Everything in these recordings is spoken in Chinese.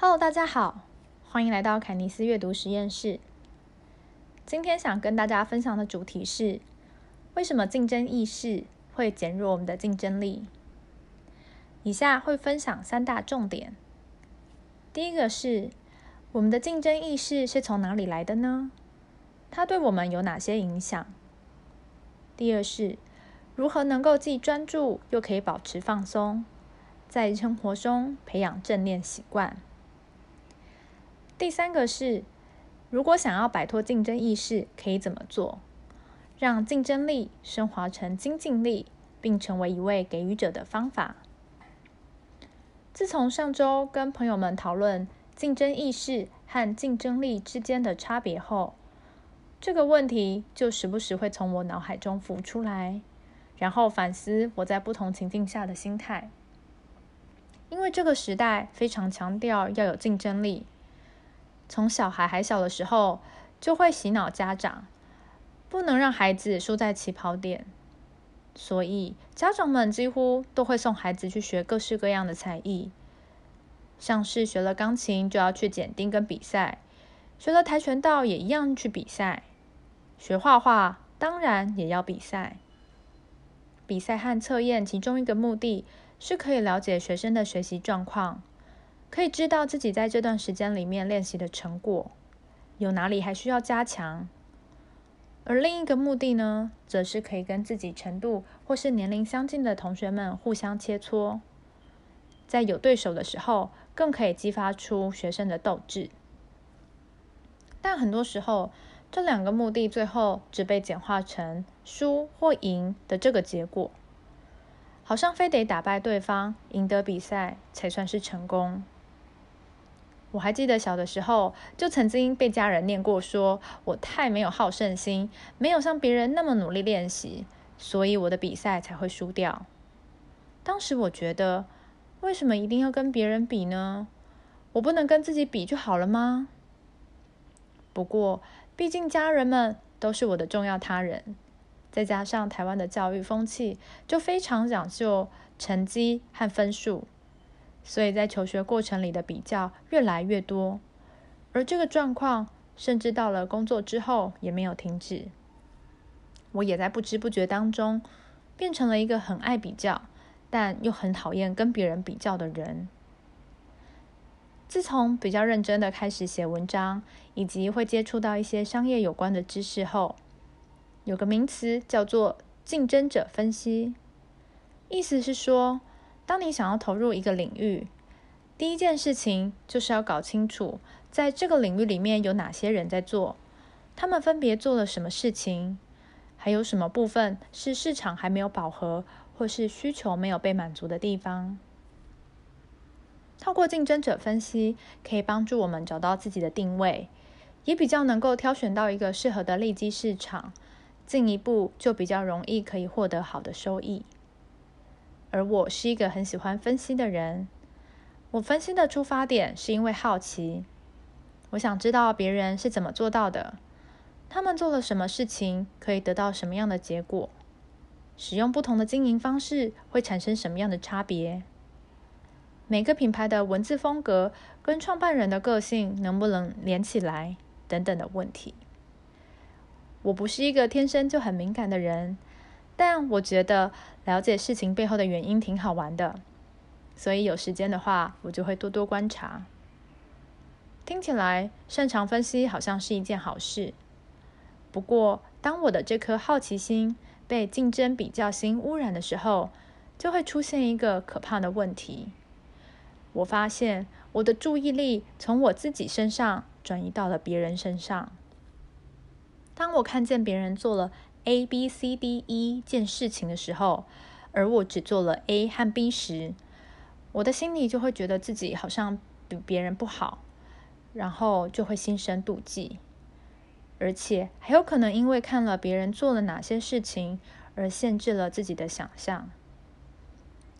Hello，大家好，欢迎来到凯尼斯阅读实验室。今天想跟大家分享的主题是：为什么竞争意识会减弱我们的竞争力？以下会分享三大重点。第一个是，我们的竞争意识是从哪里来的呢？它对我们有哪些影响？第二是，如何能够既专注又可以保持放松，在生活中培养正念习惯？第三个是，如果想要摆脱竞争意识，可以怎么做？让竞争力升华成精进力，并成为一位给予者的方法。自从上周跟朋友们讨论竞争意识和竞争力之间的差别后，这个问题就时不时会从我脑海中浮出来，然后反思我在不同情境下的心态。因为这个时代非常强调要有竞争力。从小孩还小的时候，就会洗脑家长，不能让孩子输在起跑点。所以家长们几乎都会送孩子去学各式各样的才艺，像是学了钢琴就要去检定跟比赛，学了跆拳道也一样去比赛，学画画当然也要比赛。比赛和测验其中一个目的是可以了解学生的学习状况。可以知道自己在这段时间里面练习的成果，有哪里还需要加强。而另一个目的呢，则是可以跟自己程度或是年龄相近的同学们互相切磋，在有对手的时候，更可以激发出学生的斗志。但很多时候，这两个目的最后只被简化成输或赢的这个结果，好像非得打败对方，赢得比赛才算是成功。我还记得小的时候，就曾经被家人念过，说我太没有好胜心，没有像别人那么努力练习，所以我的比赛才会输掉。当时我觉得，为什么一定要跟别人比呢？我不能跟自己比就好了吗？不过，毕竟家人们都是我的重要他人，再加上台湾的教育风气就非常讲究成绩和分数。所以在求学过程里的比较越来越多，而这个状况甚至到了工作之后也没有停止。我也在不知不觉当中变成了一个很爱比较，但又很讨厌跟别人比较的人。自从比较认真的开始写文章，以及会接触到一些商业有关的知识后，有个名词叫做竞争者分析，意思是说。当你想要投入一个领域，第一件事情就是要搞清楚，在这个领域里面有哪些人在做，他们分别做了什么事情，还有什么部分是市场还没有饱和，或是需求没有被满足的地方。透过竞争者分析，可以帮助我们找到自己的定位，也比较能够挑选到一个适合的利基市场，进一步就比较容易可以获得好的收益。而我是一个很喜欢分析的人。我分析的出发点是因为好奇，我想知道别人是怎么做到的，他们做了什么事情可以得到什么样的结果，使用不同的经营方式会产生什么样的差别，每个品牌的文字风格跟创办人的个性能不能连起来等等的问题。我不是一个天生就很敏感的人。但我觉得了解事情背后的原因挺好玩的，所以有时间的话，我就会多多观察。听起来擅长分析好像是一件好事。不过，当我的这颗好奇心被竞争比较心污染的时候，就会出现一个可怕的问题。我发现我的注意力从我自己身上转移到了别人身上。当我看见别人做了。A、B、C、D、E 件事情的时候，而我只做了 A 和 B 时，我的心里就会觉得自己好像比别人不好，然后就会心生妒忌，而且还有可能因为看了别人做了哪些事情而限制了自己的想象。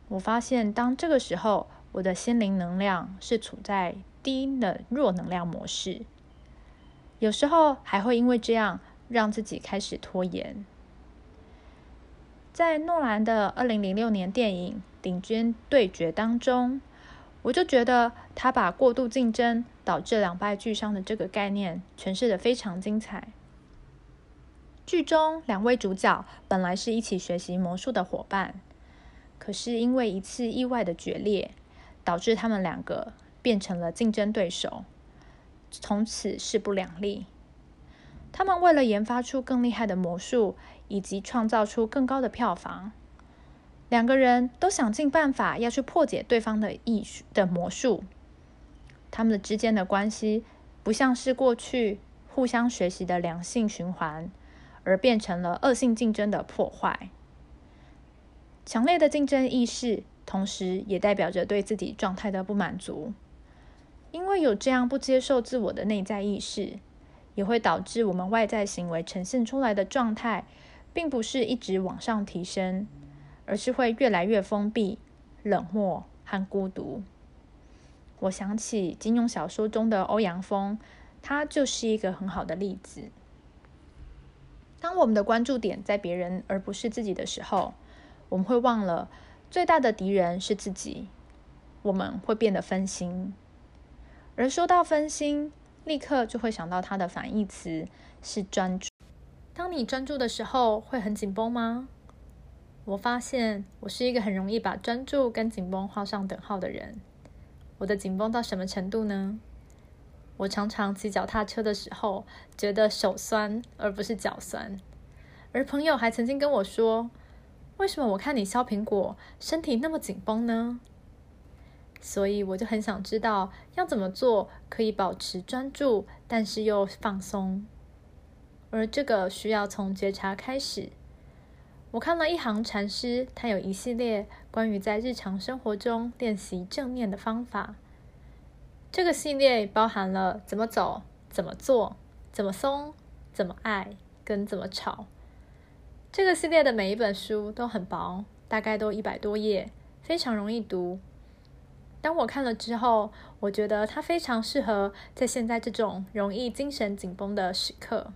我发现，当这个时候，我的心灵能量是处在低的弱能量模式，有时候还会因为这样。让自己开始拖延。在诺兰的二零零六年电影《顶尖对决》当中，我就觉得他把过度竞争导致两败俱伤的这个概念诠释的非常精彩。剧中两位主角本来是一起学习魔术的伙伴，可是因为一次意外的决裂，导致他们两个变成了竞争对手，从此势不两立。他们为了研发出更厉害的魔术，以及创造出更高的票房。两个人都想尽办法要去破解对方的艺术的魔术，他们的之间的关系不像是过去互相学习的良性循环，而变成了恶性竞争的破坏。强烈的竞争意识，同时也代表着对自己状态的不满足，因为有这样不接受自我的内在意识，也会导致我们外在行为呈现出来的状态，并不是一直往上提升。而是会越来越封闭、冷漠和孤独。我想起金庸小说中的欧阳锋，他就是一个很好的例子。当我们的关注点在别人而不是自己的时候，我们会忘了最大的敌人是自己，我们会变得分心。而说到分心，立刻就会想到它的反义词是专注。当你专注的时候，会很紧绷吗？我发现我是一个很容易把专注跟紧绷画上等号的人。我的紧绷到什么程度呢？我常常骑脚踏车的时候觉得手酸而不是脚酸，而朋友还曾经跟我说：“为什么我看你削苹果身体那么紧绷呢？”所以我就很想知道要怎么做可以保持专注，但是又放松。而这个需要从觉察开始。我看了一行禅师，他有一系列关于在日常生活中练习正念的方法。这个系列包含了怎么走、怎么做、怎么松、怎么爱跟怎么吵。这个系列的每一本书都很薄，大概都一百多页，非常容易读。当我看了之后，我觉得它非常适合在现在这种容易精神紧绷的时刻。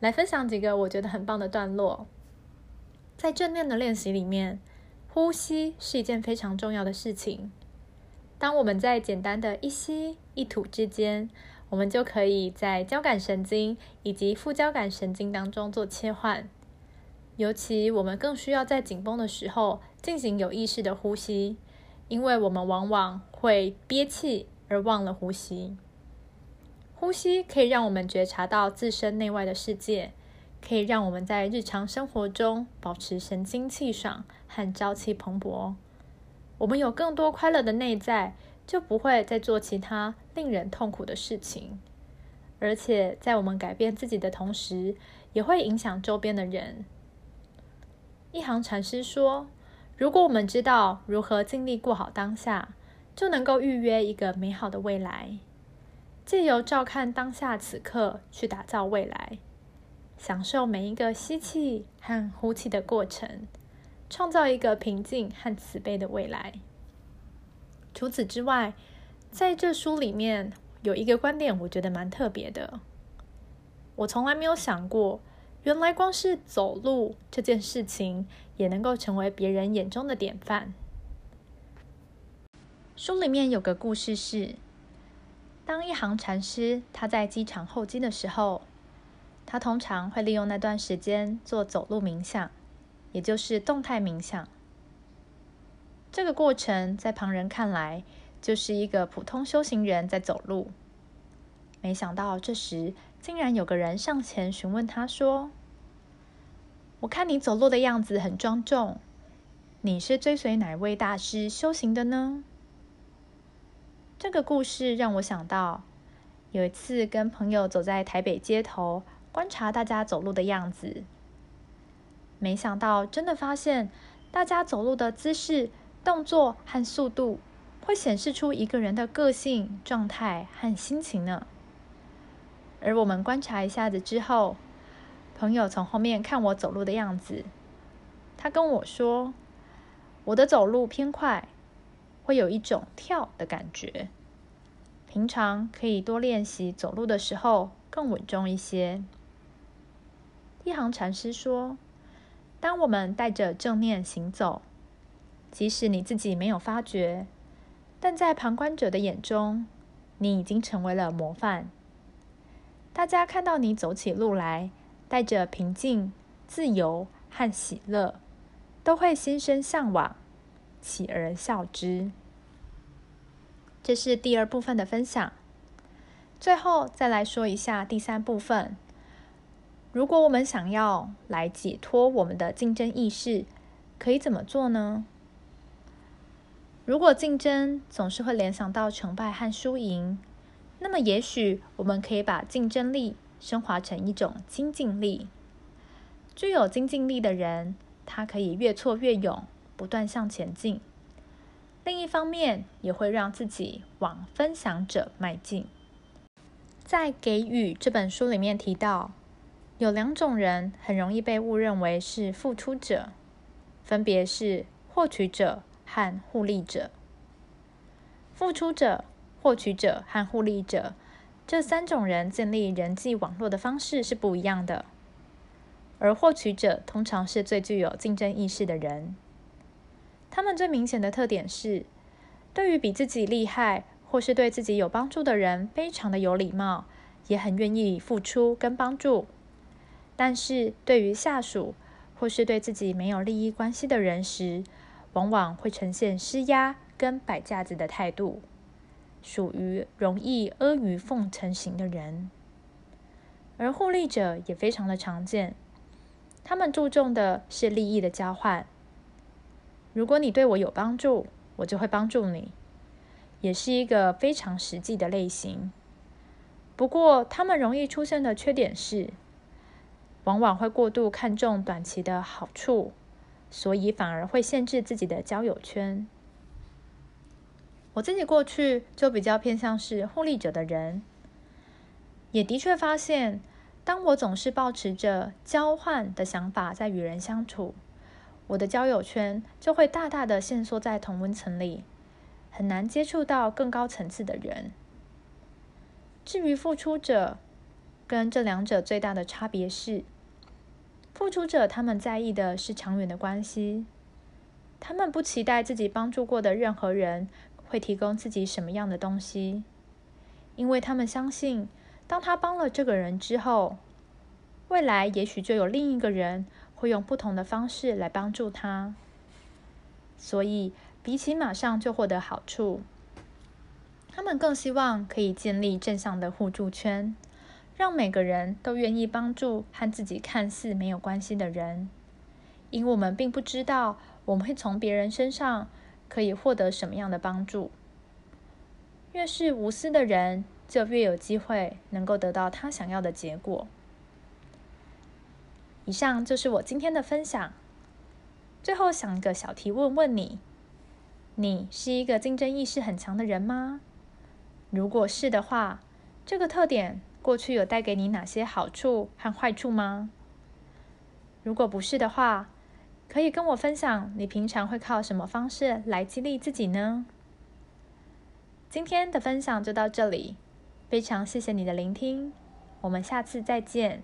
来分享几个我觉得很棒的段落。在正念的练习里面，呼吸是一件非常重要的事情。当我们在简单的一吸一吐之间，我们就可以在交感神经以及副交感神经当中做切换。尤其我们更需要在紧绷的时候进行有意识的呼吸，因为我们往往会憋气而忘了呼吸。呼吸可以让我们觉察到自身内外的世界。可以让我们在日常生活中保持神清气爽和朝气蓬勃。我们有更多快乐的内在，就不会再做其他令人痛苦的事情。而且，在我们改变自己的同时，也会影响周边的人。一行禅师说：“如果我们知道如何尽力过好当下，就能够预约一个美好的未来。借由照看当下此刻，去打造未来。”享受每一个吸气和呼气的过程，创造一个平静和慈悲的未来。除此之外，在这书里面有一个观点，我觉得蛮特别的。我从来没有想过，原来光是走路这件事情，也能够成为别人眼中的典范。书里面有个故事是，当一行禅师他在机场候机的时候。他通常会利用那段时间做走路冥想，也就是动态冥想。这个过程在旁人看来就是一个普通修行人在走路。没想到这时竟然有个人上前询问他说：“我看你走路的样子很庄重，你是追随哪位大师修行的呢？”这个故事让我想到，有一次跟朋友走在台北街头。观察大家走路的样子，没想到真的发现，大家走路的姿势、动作和速度，会显示出一个人的个性、状态和心情呢。而我们观察一下子之后，朋友从后面看我走路的样子，他跟我说，我的走路偏快，会有一种跳的感觉。平常可以多练习走路的时候，更稳重一些。一行禅师说：“当我们带着正念行走，即使你自己没有发觉，但在旁观者的眼中，你已经成为了模范。大家看到你走起路来，带着平静、自由和喜乐，都会心生向往，起而笑之。这是第二部分的分享。最后再来说一下第三部分。如果我们想要来解脱我们的竞争意识，可以怎么做呢？如果竞争总是会联想到成败和输赢，那么，也许我们可以把竞争力升华成一种精进力。具有精进力的人，他可以越挫越勇，不断向前进。另一方面，也会让自己往分享者迈进。在《给予》这本书里面提到，有两种人很容易被误认为是付出者，分别是获取者和互利者。付出者。获取者和互利者这三种人建立人际网络的方式是不一样的，而获取者通常是最具有竞争意识的人。他们最明显的特点是，对于比自己厉害或是对自己有帮助的人，非常的有礼貌，也很愿意付出跟帮助。但是对于下属或是对自己没有利益关系的人时，往往会呈现施压跟摆架子的态度。属于容易阿谀奉承型的人，而互利者也非常的常见。他们注重的是利益的交换。如果你对我有帮助，我就会帮助你，也是一个非常实际的类型。不过，他们容易出现的缺点是，往往会过度看重短期的好处，所以反而会限制自己的交友圈。我自己过去就比较偏向是互利者的人，也的确发现，当我总是保持着交换的想法在与人相处，我的交友圈就会大大的限缩在同温层里，很难接触到更高层次的人。至于付出者，跟这两者最大的差别是，付出者他们在意的是长远的关系，他们不期待自己帮助过的任何人。会提供自己什么样的东西？因为他们相信，当他帮了这个人之后，未来也许就有另一个人会用不同的方式来帮助他。所以，比起马上就获得好处，他们更希望可以建立正向的互助圈，让每个人都愿意帮助和自己看似没有关系的人。因为我们并不知道，我们会从别人身上。可以获得什么样的帮助？越是无私的人，就越有机会能够得到他想要的结果。以上就是我今天的分享。最后，想一个小提问问你：你是一个竞争意识很强的人吗？如果是的话，这个特点过去有带给你哪些好处和坏处吗？如果不是的话，可以跟我分享，你平常会靠什么方式来激励自己呢？今天的分享就到这里，非常谢谢你的聆听，我们下次再见。